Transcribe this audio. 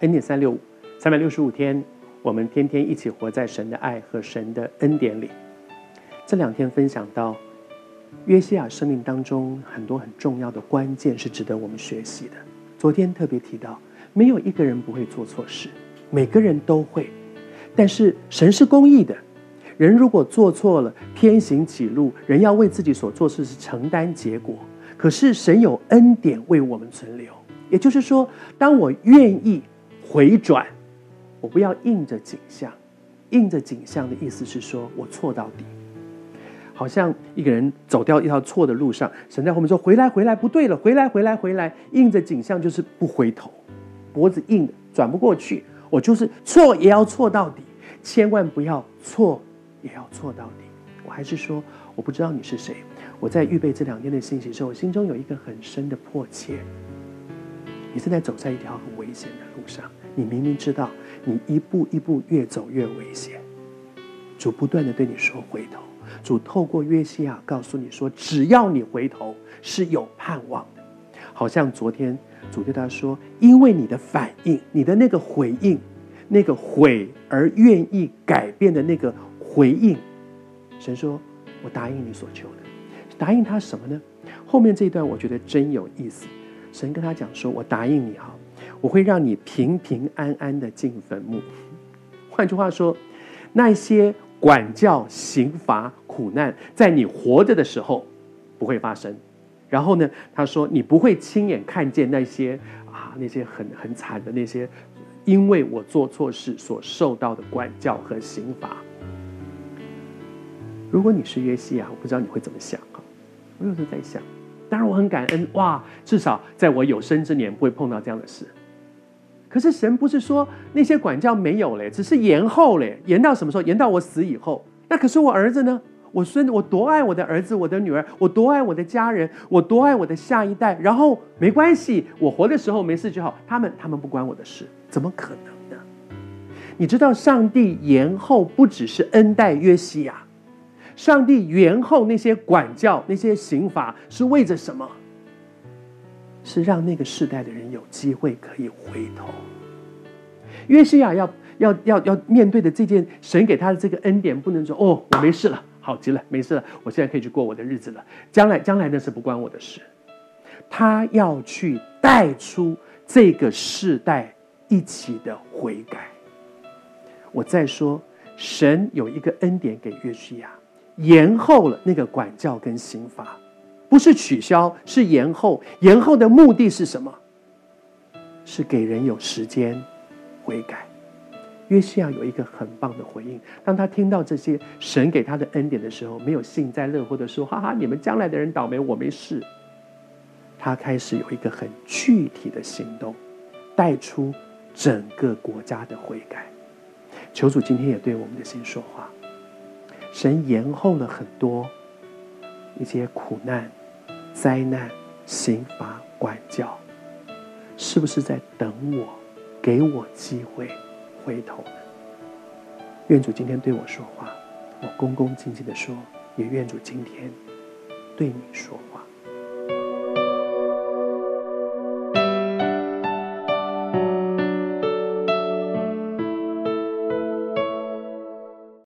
恩典三六五，三百六十五天，我们天天一起活在神的爱和神的恩典里。这两天分享到约西亚生命当中很多很重要的关键是值得我们学习的。昨天特别提到，没有一个人不会做错事，每个人都会。但是神是公义的，人如果做错了，偏行己路，人要为自己所做事是承担结果。可是神有恩典为我们存留，也就是说，当我愿意回转，我不要硬着景象。硬着景象的意思是说我错到底，好像一个人走掉一条错的路上，神在后面说：“回来，回来，不对了，回来，回来，回来。”硬着景象就是不回头，脖子硬转不过去。我就是错也要错到底，千万不要错也要错到底。我还是说，我不知道你是谁。我在预备这两天的信息时候，我心中有一个很深的迫切。你正在走在一条很危险的路上，你明明知道你一步一步越走越危险，主不断的对你说回头。主透过约西亚告诉你说，只要你回头是有盼望的。好像昨天。主对他说：“因为你的反应，你的那个回应，那个悔而愿意改变的那个回应，神说，我答应你所求的。答应他什么呢？后面这一段我觉得真有意思。神跟他讲说：我答应你哈，我会让你平平安安的进坟墓。换句话说，那些管教、刑罚、苦难，在你活着的时候不会发生。”然后呢，他说：“你不会亲眼看见那些啊，那些很很惨的那些，因为我做错事所受到的管教和刑罚。如果你是约西亚，我不知道你会怎么想啊？我有时候在想，当然我很感恩哇，至少在我有生之年不会碰到这样的事。可是神不是说那些管教没有嘞，只是延后嘞，延到什么时候？延到我死以后。那可是我儿子呢？”我孙子，我多爱我的儿子，我的女儿，我多爱我的家人，我多爱我的下一代。然后没关系，我活的时候没事就好。他们，他们不关我的事，怎么可能呢？你知道，上帝延后不只是恩待约西亚，上帝延后那些管教、那些刑罚是为着什么？是让那个世代的人有机会可以回头。约西亚要要要要面对的这件神给他的这个恩典，不能说哦，我没事了。好极了，没事了，我现在可以去过我的日子了。将来，将来那是不关我的事。他要去带出这个世代一起的悔改。我再说，神有一个恩典给约西亚，延后了那个管教跟刑罚，不是取消，是延后。延后的目的是什么？是给人有时间悔改。约西亚有一个很棒的回应，当他听到这些神给他的恩典的时候，没有幸灾乐祸的说：“哈哈，你们将来的人倒霉，我没事。”他开始有一个很具体的行动，带出整个国家的悔改。求主今天也对我们的心说话。神延后了很多一些苦难、灾难、刑罚、管教，是不是在等我，给我机会？回头，愿主今天对我说话，我恭恭敬敬的说，也愿主今天对你说话。